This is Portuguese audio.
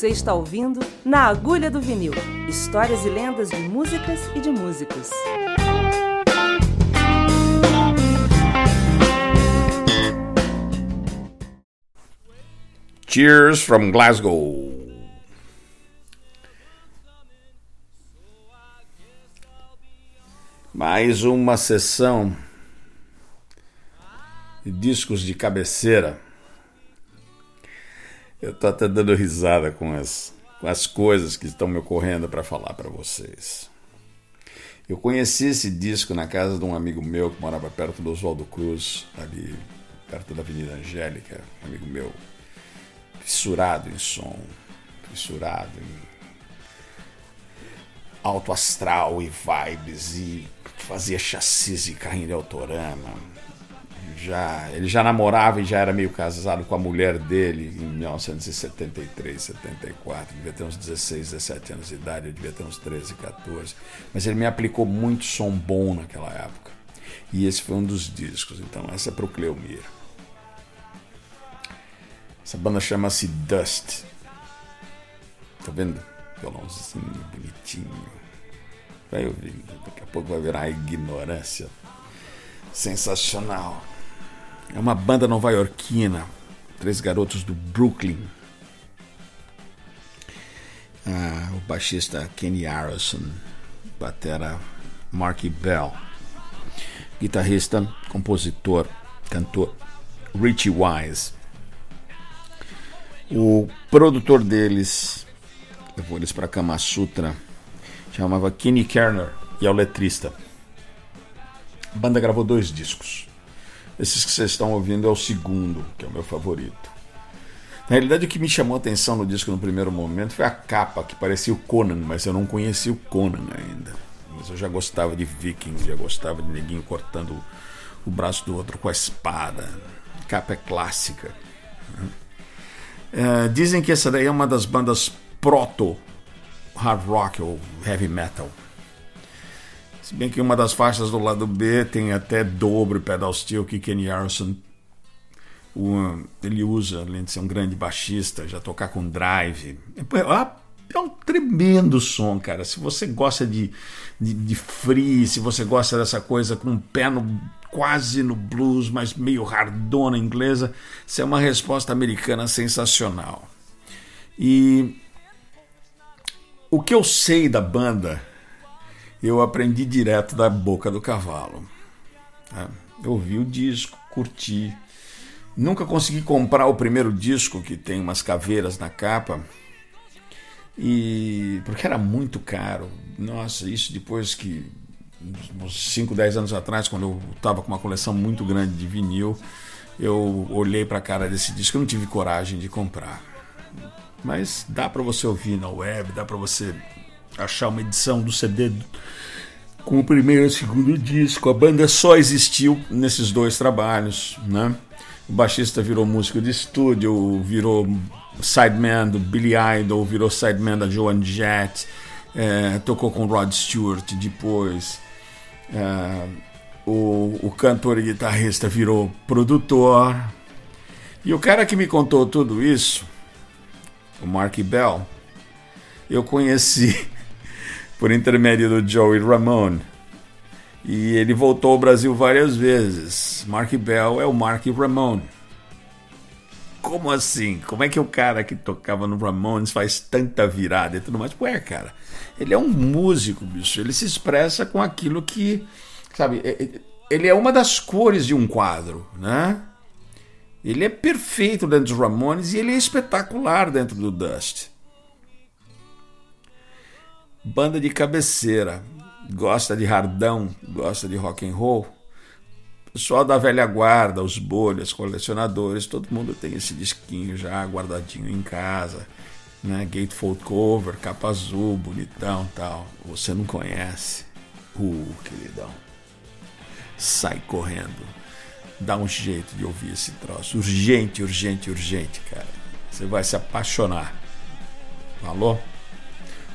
Você está ouvindo Na Agulha do Vinil histórias e lendas de músicas e de músicos. Cheers from Glasgow. Mais uma sessão de discos de cabeceira. Eu tô até dando risada com as, com as coisas que estão me ocorrendo para falar para vocês. Eu conheci esse disco na casa de um amigo meu que morava perto do Oswaldo Cruz, ali perto da Avenida Angélica, um amigo meu, fissurado em som, fissurado em alto astral e vibes e fazia chassis e carrinho de autorama já ele já namorava e já era meio casado com a mulher dele em 1973, 74. Devia ter uns 16, 17 anos de idade, eu devia ter uns 13, 14. Mas ele me aplicou muito som bom naquela época. E esse foi um dos discos. Então, essa é pro Cleomir. Essa banda chama-se Dust. Tá vendo? Violãozinho bonitinho. Vai ouvindo. Daqui a pouco vai virar ignorância sensacional. É uma banda nova-iorquina, três garotos do Brooklyn. Ah, o baixista Kenny Harrison, batera Marky Bell, guitarrista, compositor, cantor Richie Wise. O produtor deles levou eles para Kama Sutra, chamava Kenny Kerner e é o letrista. A banda gravou dois discos. Esses que vocês estão ouvindo é o segundo, que é o meu favorito. Na realidade, o que me chamou a atenção no disco no primeiro momento foi a capa, que parecia o Conan, mas eu não conhecia o Conan ainda. Mas eu já gostava de Vikings, já gostava de neguinho cortando o braço do outro com a espada. A capa é clássica. É, dizem que essa daí é uma das bandas proto hard rock ou heavy metal. Se bem que uma das faixas do lado B tem até dobro pedal steel que Kenny Harrison o, ele usa, além de ser um grande baixista, já tocar com drive. É, é um tremendo som, cara. Se você gosta de, de, de free, se você gosta dessa coisa com um pé no, quase no blues, mas meio hardona inglesa, isso é uma resposta americana sensacional. E o que eu sei da banda eu aprendi direto da boca do cavalo. Né? Eu ouvi o disco, curti. Nunca consegui comprar o primeiro disco que tem umas caveiras na capa. E porque era muito caro. Nossa, isso depois que uns 5, 10 anos atrás, quando eu estava com uma coleção muito grande de vinil, eu olhei para a cara desse disco e não tive coragem de comprar. Mas dá para você ouvir na web, dá para você achar uma edição do CD com o primeiro e o segundo disco. A banda só existiu nesses dois trabalhos, né? O baixista virou músico de estúdio, virou sideman do Billy Idol, virou sideman da Joan Jett, é, tocou com Rod Stewart depois. É, o, o cantor e guitarrista virou produtor. E o cara que me contou tudo isso, o Mark Bell, eu conheci por intermédio do Joey Ramone. E ele voltou ao Brasil várias vezes. Mark Bell é o Mark Ramone. Como assim? Como é que o cara que tocava no Ramones faz tanta virada e tudo mais? Ué, cara, ele é um músico, bicho. Ele se expressa com aquilo que, sabe, é, é, ele é uma das cores de um quadro, né? Ele é perfeito dentro dos Ramones e ele é espetacular dentro do Dust. Banda de cabeceira, gosta de hardão, gosta de rock and roll. Pessoal da velha guarda, os bolhas, colecionadores, todo mundo tem esse disquinho já guardadinho em casa, né? Gatefold cover, capa azul, bonitão, tal. Você não conhece? Uh, queridão. Sai correndo. Dá um jeito de ouvir esse troço. Urgente, urgente, urgente, cara. Você vai se apaixonar. Falou?